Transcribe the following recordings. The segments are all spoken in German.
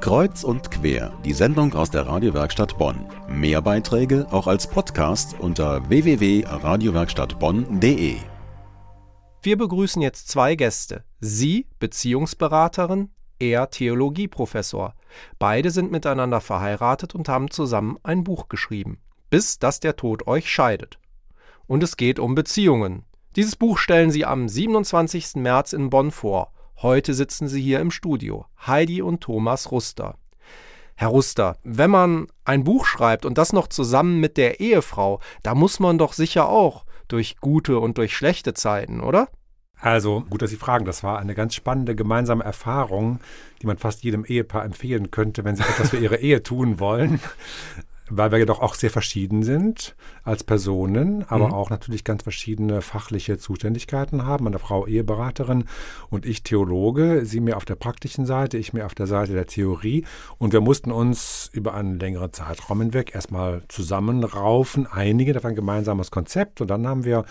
Kreuz und quer, die Sendung aus der Radiowerkstatt Bonn. Mehr Beiträge auch als Podcast unter www.radiowerkstattbonn.de. Wir begrüßen jetzt zwei Gäste. Sie, Beziehungsberaterin, er Theologieprofessor. Beide sind miteinander verheiratet und haben zusammen ein Buch geschrieben. Bis dass der Tod euch scheidet. Und es geht um Beziehungen. Dieses Buch stellen sie am 27. März in Bonn vor. Heute sitzen sie hier im Studio, Heidi und Thomas Ruster. Herr Ruster, wenn man ein Buch schreibt und das noch zusammen mit der Ehefrau, da muss man doch sicher auch durch gute und durch schlechte Zeiten, oder? Also, gut, dass Sie fragen. Das war eine ganz spannende gemeinsame Erfahrung, die man fast jedem Ehepaar empfehlen könnte, wenn sie etwas für ihre Ehe tun wollen weil wir ja doch auch sehr verschieden sind als Personen, aber mhm. auch natürlich ganz verschiedene fachliche Zuständigkeiten haben. Meine Frau Eheberaterin und ich Theologe, sie mehr auf der praktischen Seite, ich mehr auf der Seite der Theorie. Und wir mussten uns über einen längeren Zeitraum hinweg erstmal zusammenraufen, einige davon ein gemeinsames Konzept. Und dann haben wir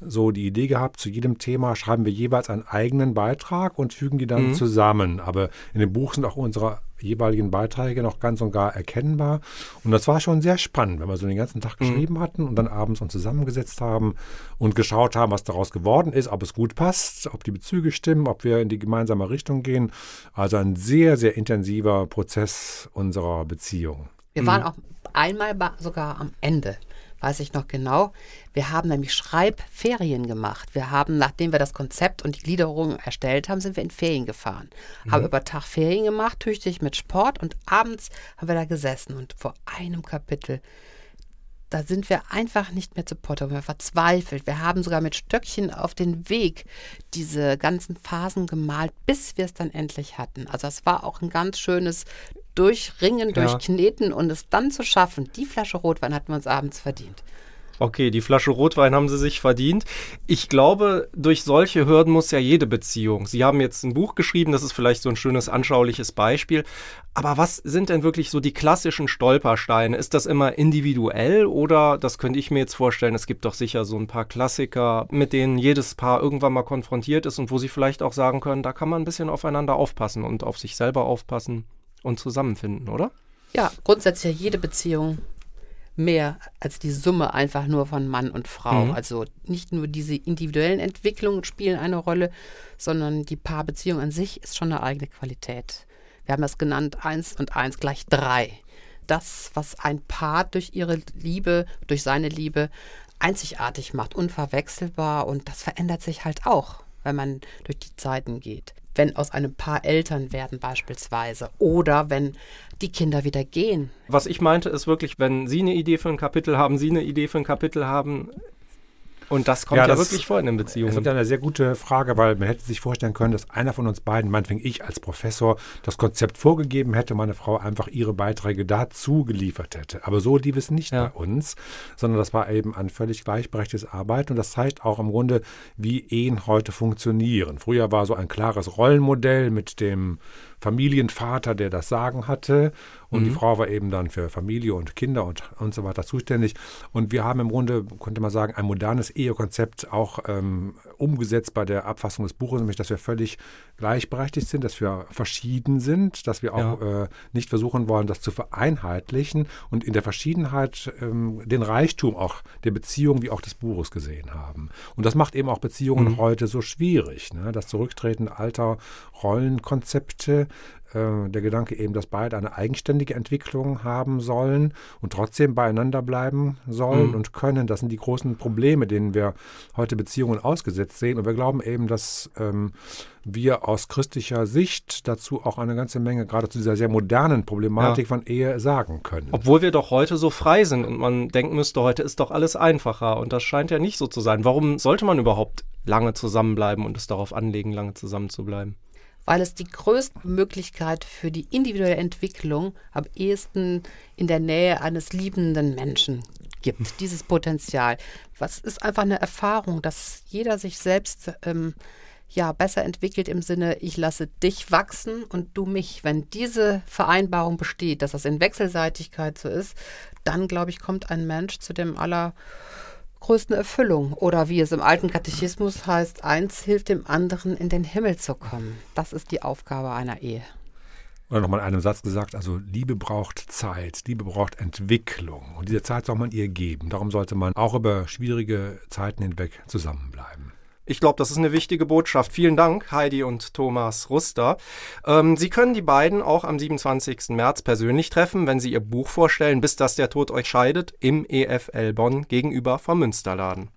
so die Idee gehabt, zu jedem Thema schreiben wir jeweils einen eigenen Beitrag und fügen die dann mhm. zusammen. Aber in dem Buch sind auch unsere jeweiligen Beiträge noch ganz und gar erkennbar. Und das war schon sehr spannend, wenn wir so den ganzen Tag mhm. geschrieben hatten und dann abends uns zusammengesetzt haben und geschaut haben, was daraus geworden ist, ob es gut passt, ob die Bezüge stimmen, ob wir in die gemeinsame Richtung gehen. Also ein sehr, sehr intensiver Prozess unserer Beziehung. Wir waren mhm. auch einmal sogar am Ende weiß ich noch genau. Wir haben nämlich Schreibferien gemacht. Wir haben, nachdem wir das Konzept und die Gliederung erstellt haben, sind wir in Ferien gefahren. Mhm. Haben über Tag Ferien gemacht, tüchtig mit Sport und abends haben wir da gesessen und vor einem Kapitel da sind wir einfach nicht mehr zu Potter. Wir verzweifelt. Wir haben sogar mit Stöckchen auf den Weg diese ganzen Phasen gemalt, bis wir es dann endlich hatten. Also es war auch ein ganz schönes Durchringen, ja. Durchkneten und es dann zu schaffen. Die Flasche Rotwein hatten wir uns abends verdient. Okay, die Flasche Rotwein haben Sie sich verdient. Ich glaube, durch solche Hürden muss ja jede Beziehung. Sie haben jetzt ein Buch geschrieben, das ist vielleicht so ein schönes, anschauliches Beispiel. Aber was sind denn wirklich so die klassischen Stolpersteine? Ist das immer individuell oder, das könnte ich mir jetzt vorstellen, es gibt doch sicher so ein paar Klassiker, mit denen jedes Paar irgendwann mal konfrontiert ist und wo Sie vielleicht auch sagen können, da kann man ein bisschen aufeinander aufpassen und auf sich selber aufpassen und zusammenfinden, oder? Ja, grundsätzlich jede Beziehung mehr als die Summe einfach nur von Mann und Frau. Mhm. Also nicht nur diese individuellen Entwicklungen spielen eine Rolle, sondern die Paarbeziehung an sich ist schon eine eigene Qualität. Wir haben das genannt, eins und eins gleich drei. Das, was ein Paar durch ihre Liebe, durch seine Liebe einzigartig macht, unverwechselbar und das verändert sich halt auch, wenn man durch die Zeiten geht wenn aus einem Paar Eltern werden beispielsweise oder wenn die Kinder wieder gehen. Was ich meinte, ist wirklich, wenn Sie eine Idee für ein Kapitel haben, Sie eine Idee für ein Kapitel haben, und das kommt ja, ja das wirklich vor in den Beziehungen. Das ist eine sehr gute Frage, weil man hätte sich vorstellen können, dass einer von uns beiden, meinetwegen ich als Professor, das Konzept vorgegeben hätte, meine Frau einfach ihre Beiträge dazu geliefert hätte. Aber so lief es nicht ja. bei uns, sondern das war eben ein völlig gleichberechtigtes Arbeit und das zeigt auch im Grunde, wie Ehen heute funktionieren. Früher war so ein klares Rollenmodell mit dem Familienvater, der das Sagen hatte. Und mhm. die Frau war eben dann für Familie und Kinder und, und so weiter zuständig. Und wir haben im Grunde, könnte man sagen, ein modernes Ehekonzept auch ähm, umgesetzt bei der Abfassung des Buches, nämlich dass wir völlig gleichberechtigt sind, dass wir verschieden sind, dass wir auch ja. äh, nicht versuchen wollen, das zu vereinheitlichen und in der Verschiedenheit ähm, den Reichtum auch der Beziehung wie auch des Buches gesehen haben. Und das macht eben auch Beziehungen mhm. heute so schwierig. Ne? Das Zurücktreten alter Rollenkonzepte äh, der Gedanke eben, dass beide eine eigenständige Entwicklung haben sollen und trotzdem beieinander bleiben sollen mhm. und können. Das sind die großen Probleme, denen wir heute Beziehungen ausgesetzt sehen. Und wir glauben eben, dass ähm, wir aus christlicher Sicht dazu auch eine ganze Menge, gerade zu dieser sehr modernen Problematik ja. von Ehe sagen können. Obwohl wir doch heute so frei sind und man denken müsste, heute ist doch alles einfacher. Und das scheint ja nicht so zu sein. Warum sollte man überhaupt lange zusammenbleiben und es darauf anlegen, lange zusammen zu bleiben? Weil es die größte Möglichkeit für die individuelle Entwicklung am ehesten in der Nähe eines liebenden Menschen gibt. Dieses Potenzial. Was ist einfach eine Erfahrung, dass jeder sich selbst ähm, ja besser entwickelt im Sinne, ich lasse dich wachsen und du mich. Wenn diese Vereinbarung besteht, dass das in Wechselseitigkeit so ist, dann glaube ich, kommt ein Mensch zu dem aller größten Erfüllung. Oder wie es im alten Katechismus heißt, eins hilft dem anderen in den Himmel zu kommen. Das ist die Aufgabe einer Ehe. Oder nochmal in einem Satz gesagt, also Liebe braucht Zeit, Liebe braucht Entwicklung. Und diese Zeit soll man ihr geben. Darum sollte man auch über schwierige Zeiten hinweg zusammenbleiben. Ich glaube, das ist eine wichtige Botschaft. Vielen Dank, Heidi und Thomas Ruster. Ähm, Sie können die beiden auch am 27. März persönlich treffen, wenn Sie Ihr Buch vorstellen, bis dass der Tod euch scheidet, im EFL Bonn gegenüber vom Münsterladen.